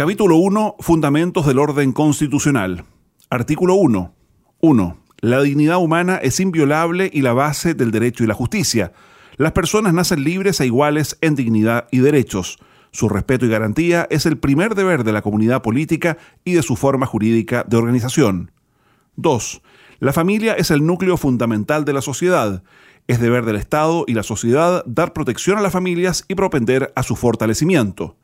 Capítulo 1. Fundamentos del orden constitucional. Artículo 1. 1. La dignidad humana es inviolable y la base del derecho y la justicia. Las personas nacen libres e iguales en dignidad y derechos. Su respeto y garantía es el primer deber de la comunidad política y de su forma jurídica de organización. 2. La familia es el núcleo fundamental de la sociedad. Es deber del Estado y la sociedad dar protección a las familias y propender a su fortalecimiento.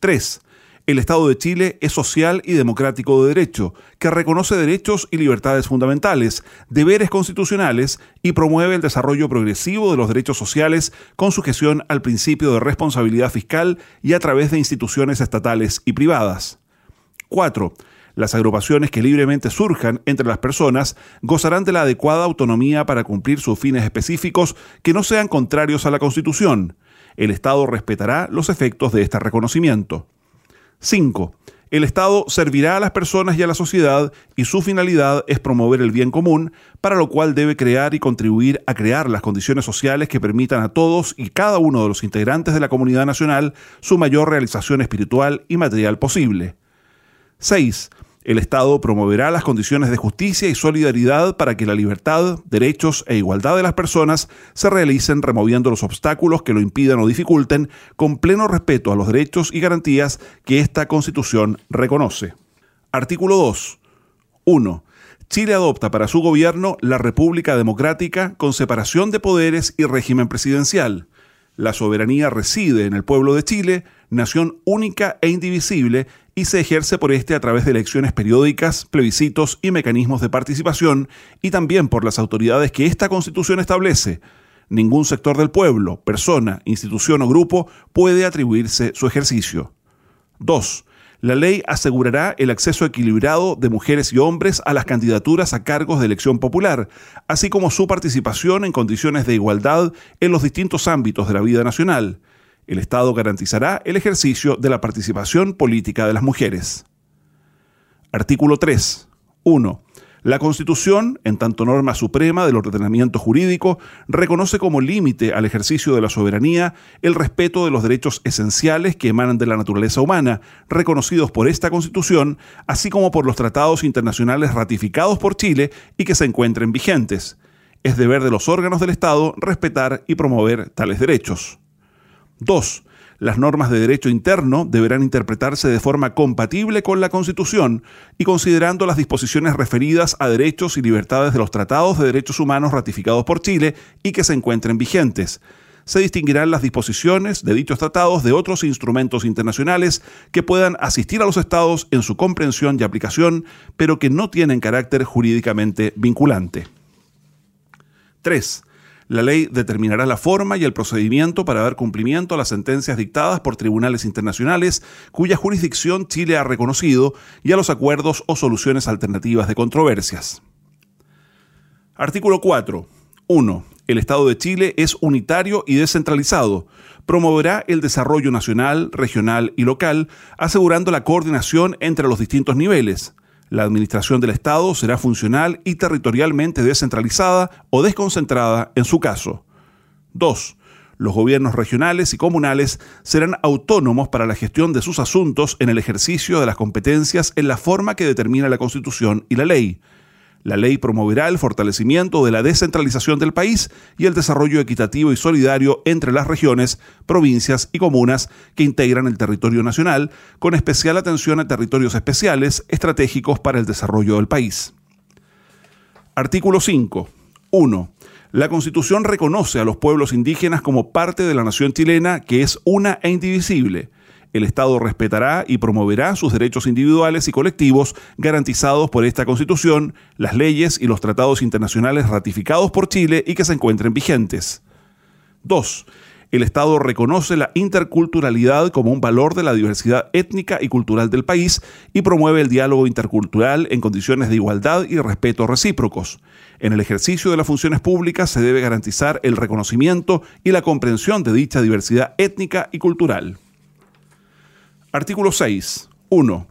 3. El Estado de Chile es social y democrático de derecho, que reconoce derechos y libertades fundamentales, deberes constitucionales y promueve el desarrollo progresivo de los derechos sociales con sujeción al principio de responsabilidad fiscal y a través de instituciones estatales y privadas. 4. Las agrupaciones que libremente surjan entre las personas gozarán de la adecuada autonomía para cumplir sus fines específicos que no sean contrarios a la Constitución. El Estado respetará los efectos de este reconocimiento. 5. El Estado servirá a las personas y a la sociedad y su finalidad es promover el bien común, para lo cual debe crear y contribuir a crear las condiciones sociales que permitan a todos y cada uno de los integrantes de la comunidad nacional su mayor realización espiritual y material posible. 6. El Estado promoverá las condiciones de justicia y solidaridad para que la libertad, derechos e igualdad de las personas se realicen removiendo los obstáculos que lo impidan o dificulten, con pleno respeto a los derechos y garantías que esta Constitución reconoce. Artículo 2. 1. Chile adopta para su gobierno la República Democrática con separación de poderes y régimen presidencial. La soberanía reside en el pueblo de Chile, nación única e indivisible, y se ejerce por este a través de elecciones periódicas, plebiscitos y mecanismos de participación, y también por las autoridades que esta Constitución establece. Ningún sector del pueblo, persona, institución o grupo puede atribuirse su ejercicio. 2. La ley asegurará el acceso equilibrado de mujeres y hombres a las candidaturas a cargos de elección popular, así como su participación en condiciones de igualdad en los distintos ámbitos de la vida nacional. El Estado garantizará el ejercicio de la participación política de las mujeres. Artículo 3. 1. La Constitución, en tanto norma suprema del ordenamiento jurídico, reconoce como límite al ejercicio de la soberanía el respeto de los derechos esenciales que emanan de la naturaleza humana, reconocidos por esta Constitución, así como por los tratados internacionales ratificados por Chile y que se encuentren vigentes. Es deber de los órganos del Estado respetar y promover tales derechos. 2 las normas de derecho interno deberán interpretarse de forma compatible con la Constitución y considerando las disposiciones referidas a derechos y libertades de los tratados de derechos humanos ratificados por Chile y que se encuentren vigentes. Se distinguirán las disposiciones de dichos tratados de otros instrumentos internacionales que puedan asistir a los estados en su comprensión y aplicación, pero que no tienen carácter jurídicamente vinculante. 3 la ley determinará la forma y el procedimiento para dar cumplimiento a las sentencias dictadas por tribunales internacionales cuya jurisdicción Chile ha reconocido y a los acuerdos o soluciones alternativas de controversias. Artículo 4. 1. El Estado de Chile es unitario y descentralizado. Promoverá el desarrollo nacional, regional y local, asegurando la coordinación entre los distintos niveles la administración del Estado será funcional y territorialmente descentralizada o desconcentrada en su caso. 2. Los gobiernos regionales y comunales serán autónomos para la gestión de sus asuntos en el ejercicio de las competencias en la forma que determina la Constitución y la ley. La ley promoverá el fortalecimiento de la descentralización del país y el desarrollo equitativo y solidario entre las regiones, provincias y comunas que integran el territorio nacional, con especial atención a territorios especiales estratégicos para el desarrollo del país. Artículo 5. 1. La Constitución reconoce a los pueblos indígenas como parte de la nación chilena que es una e indivisible el Estado respetará y promoverá sus derechos individuales y colectivos garantizados por esta Constitución, las leyes y los tratados internacionales ratificados por Chile y que se encuentren vigentes. 2. el Estado reconoce la interculturalidad como un valor de la diversidad étnica y cultural del país y promueve el diálogo intercultural en condiciones de igualdad y respeto recíprocos. En el ejercicio de las funciones públicas se debe garantizar el reconocimiento y la comprensión de dicha diversidad étnica y cultural. Artículo 6. 1.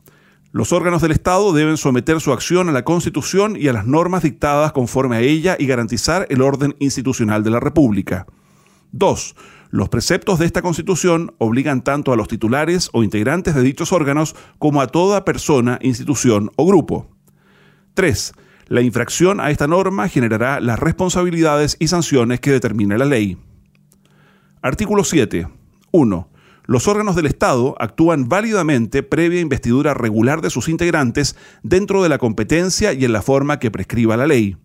Los órganos del Estado deben someter su acción a la Constitución y a las normas dictadas conforme a ella y garantizar el orden institucional de la República. 2. Los preceptos de esta Constitución obligan tanto a los titulares o integrantes de dichos órganos como a toda persona, institución o grupo. 3. La infracción a esta norma generará las responsabilidades y sanciones que determina la ley. Artículo 7. 1. Los órganos del Estado actúan válidamente previa investidura regular de sus integrantes dentro de la competencia y en la forma que prescriba la ley.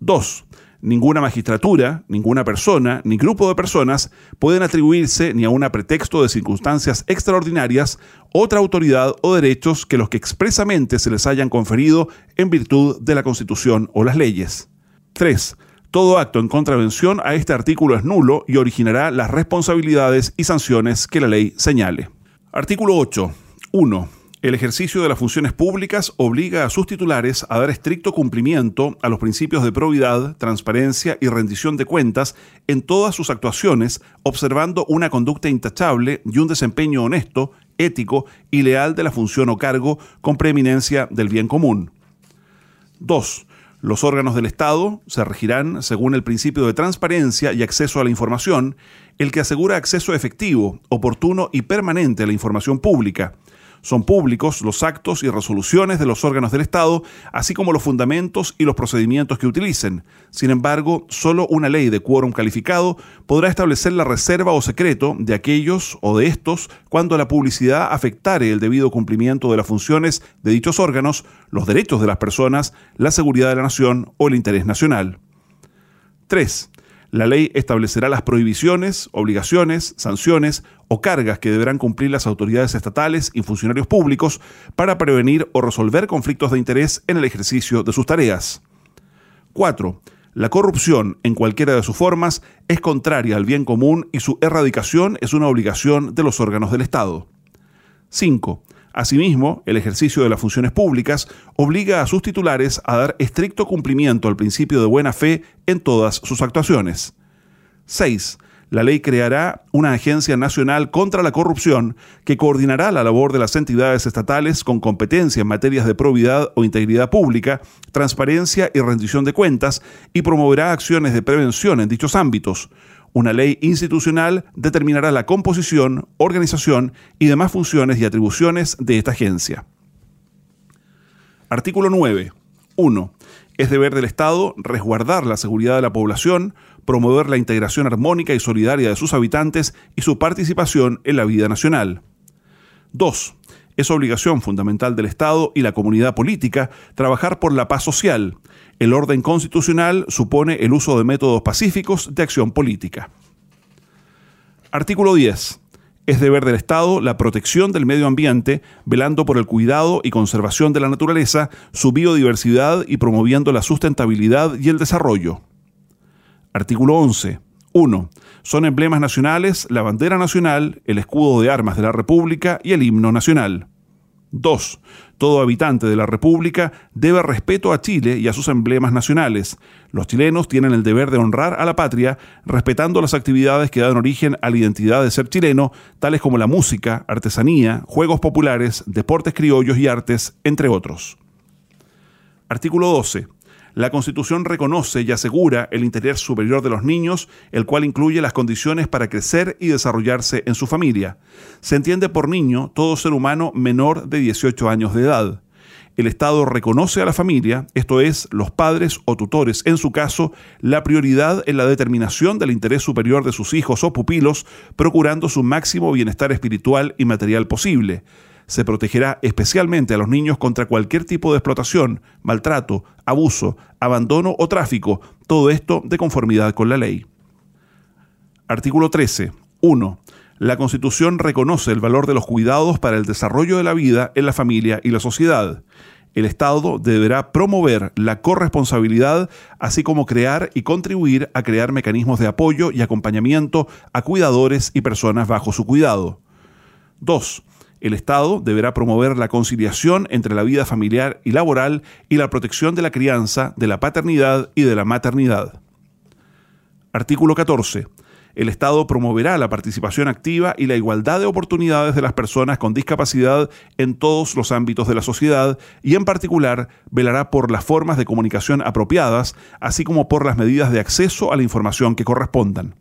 2 ninguna magistratura, ninguna persona, ni grupo de personas pueden atribuirse ni a un pretexto de circunstancias extraordinarias otra autoridad o derechos que los que expresamente se les hayan conferido en virtud de la Constitución o las leyes. 3. Todo acto en contravención a este artículo es nulo y originará las responsabilidades y sanciones que la ley señale. Artículo 8. 1 el ejercicio de las funciones públicas obliga a sus titulares a dar estricto cumplimiento a los principios de probidad, transparencia y rendición de cuentas en todas sus actuaciones, observando una conducta intachable y un desempeño honesto, ético y leal de la función o cargo con preeminencia del bien común. 2. Los órganos del Estado se regirán según el principio de transparencia y acceso a la información, el que asegura acceso efectivo, oportuno y permanente a la información pública, son públicos los actos y resoluciones de los órganos del Estado, así como los fundamentos y los procedimientos que utilicen. Sin embargo, solo una ley de quórum calificado podrá establecer la reserva o secreto de aquellos o de estos cuando la publicidad afectare el debido cumplimiento de las funciones de dichos órganos, los derechos de las personas, la seguridad de la nación o el interés nacional. 3. La ley establecerá las prohibiciones, obligaciones, sanciones o cargas que deberán cumplir las autoridades estatales y funcionarios públicos para prevenir o resolver conflictos de interés en el ejercicio de sus tareas. 4. La corrupción, en cualquiera de sus formas, es contraria al bien común y su erradicación es una obligación de los órganos del Estado. 5. Asimismo, el ejercicio de las funciones públicas obliga a sus titulares a dar estricto cumplimiento al principio de buena fe en todas sus actuaciones. 6. La ley creará una agencia nacional contra la corrupción que coordinará la labor de las entidades estatales con competencia en materias de probidad o integridad pública, transparencia y rendición de cuentas y promoverá acciones de prevención en dichos ámbitos, una ley institucional determinará la composición, organización y demás funciones y atribuciones de esta agencia. Artículo 9. 1. Es deber del Estado resguardar la seguridad de la población, promover la integración armónica y solidaria de sus habitantes y su participación en la vida nacional. 2. Es obligación fundamental del Estado y la comunidad política trabajar por la paz social, el orden constitucional supone el uso de métodos pacíficos de acción política. Artículo 10. Es deber del Estado la protección del medio ambiente, velando por el cuidado y conservación de la naturaleza, su biodiversidad y promoviendo la sustentabilidad y el desarrollo. Artículo 11. 1. Son emblemas nacionales la bandera nacional, el escudo de armas de la República y el himno nacional. 2. Todo habitante de la República debe respeto a Chile y a sus emblemas nacionales. Los chilenos tienen el deber de honrar a la patria, respetando las actividades que dan origen a la identidad de ser chileno, tales como la música, artesanía, juegos populares, deportes criollos y artes, entre otros. Artículo 12. La Constitución reconoce y asegura el interés superior de los niños, el cual incluye las condiciones para crecer y desarrollarse en su familia. Se entiende por niño todo ser humano menor de 18 años de edad. El Estado reconoce a la familia, esto es, los padres o tutores, en su caso, la prioridad en la determinación del interés superior de sus hijos o pupilos, procurando su máximo bienestar espiritual y material posible se protegerá especialmente a los niños contra cualquier tipo de explotación, maltrato, abuso, abandono o tráfico, todo esto de conformidad con la ley. Artículo 13. 1. La Constitución reconoce el valor de los cuidados para el desarrollo de la vida en la familia y la sociedad. El Estado deberá promover la corresponsabilidad, así como crear y contribuir a crear mecanismos de apoyo y acompañamiento a cuidadores y personas bajo su cuidado. 2. El Estado deberá promover la conciliación entre la vida familiar y laboral y la protección de la crianza, de la paternidad y de la maternidad. Artículo 14. El Estado promoverá la participación activa y la igualdad de oportunidades de las personas con discapacidad en todos los ámbitos de la sociedad y en particular velará por las formas de comunicación apropiadas, así como por las medidas de acceso a la información que correspondan.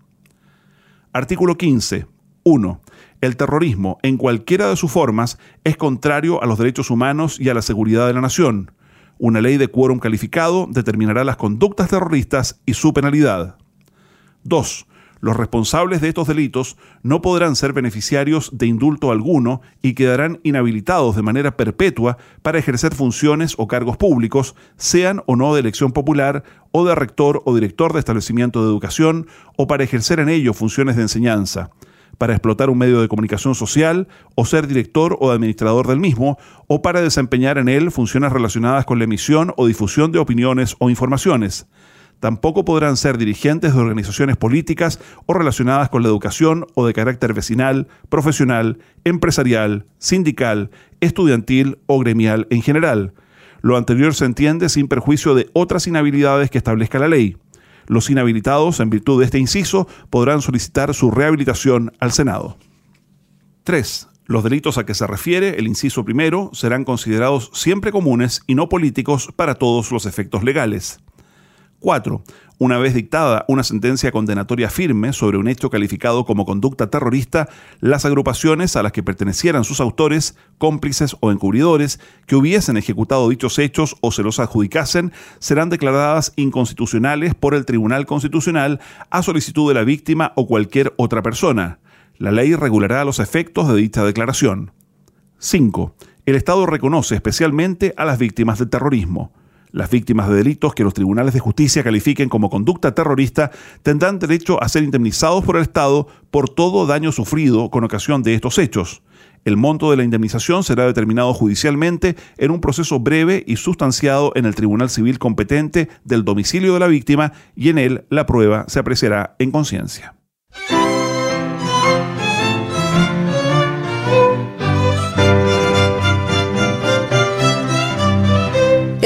Artículo 15. 1. El terrorismo, en cualquiera de sus formas, es contrario a los derechos humanos y a la seguridad de la nación. Una ley de quórum calificado determinará las conductas terroristas y su penalidad. 2. Los responsables de estos delitos no podrán ser beneficiarios de indulto alguno y quedarán inhabilitados de manera perpetua para ejercer funciones o cargos públicos, sean o no de elección popular, o de rector o director de establecimiento de educación, o para ejercer en ello funciones de enseñanza para explotar un medio de comunicación social o ser director o administrador del mismo, o para desempeñar en él funciones relacionadas con la emisión o difusión de opiniones o informaciones. Tampoco podrán ser dirigentes de organizaciones políticas o relacionadas con la educación o de carácter vecinal, profesional, empresarial, sindical, estudiantil o gremial en general. Lo anterior se entiende sin perjuicio de otras inhabilidades que establezca la ley. Los inhabilitados, en virtud de este inciso, podrán solicitar su rehabilitación al Senado. 3. Los delitos a que se refiere el inciso primero serán considerados siempre comunes y no políticos para todos los efectos legales. 4. Una vez dictada una sentencia condenatoria firme sobre un hecho calificado como conducta terrorista, las agrupaciones a las que pertenecieran sus autores, cómplices o encubridores que hubiesen ejecutado dichos hechos o se los adjudicasen serán declaradas inconstitucionales por el Tribunal Constitucional a solicitud de la víctima o cualquier otra persona. La ley regulará los efectos de dicha declaración. 5. El Estado reconoce especialmente a las víctimas del terrorismo. Las víctimas de delitos que los tribunales de justicia califiquen como conducta terrorista tendrán derecho a ser indemnizados por el Estado por todo daño sufrido con ocasión de estos hechos. El monto de la indemnización será determinado judicialmente en un proceso breve y sustanciado en el Tribunal Civil competente del domicilio de la víctima y en él la prueba se apreciará en conciencia.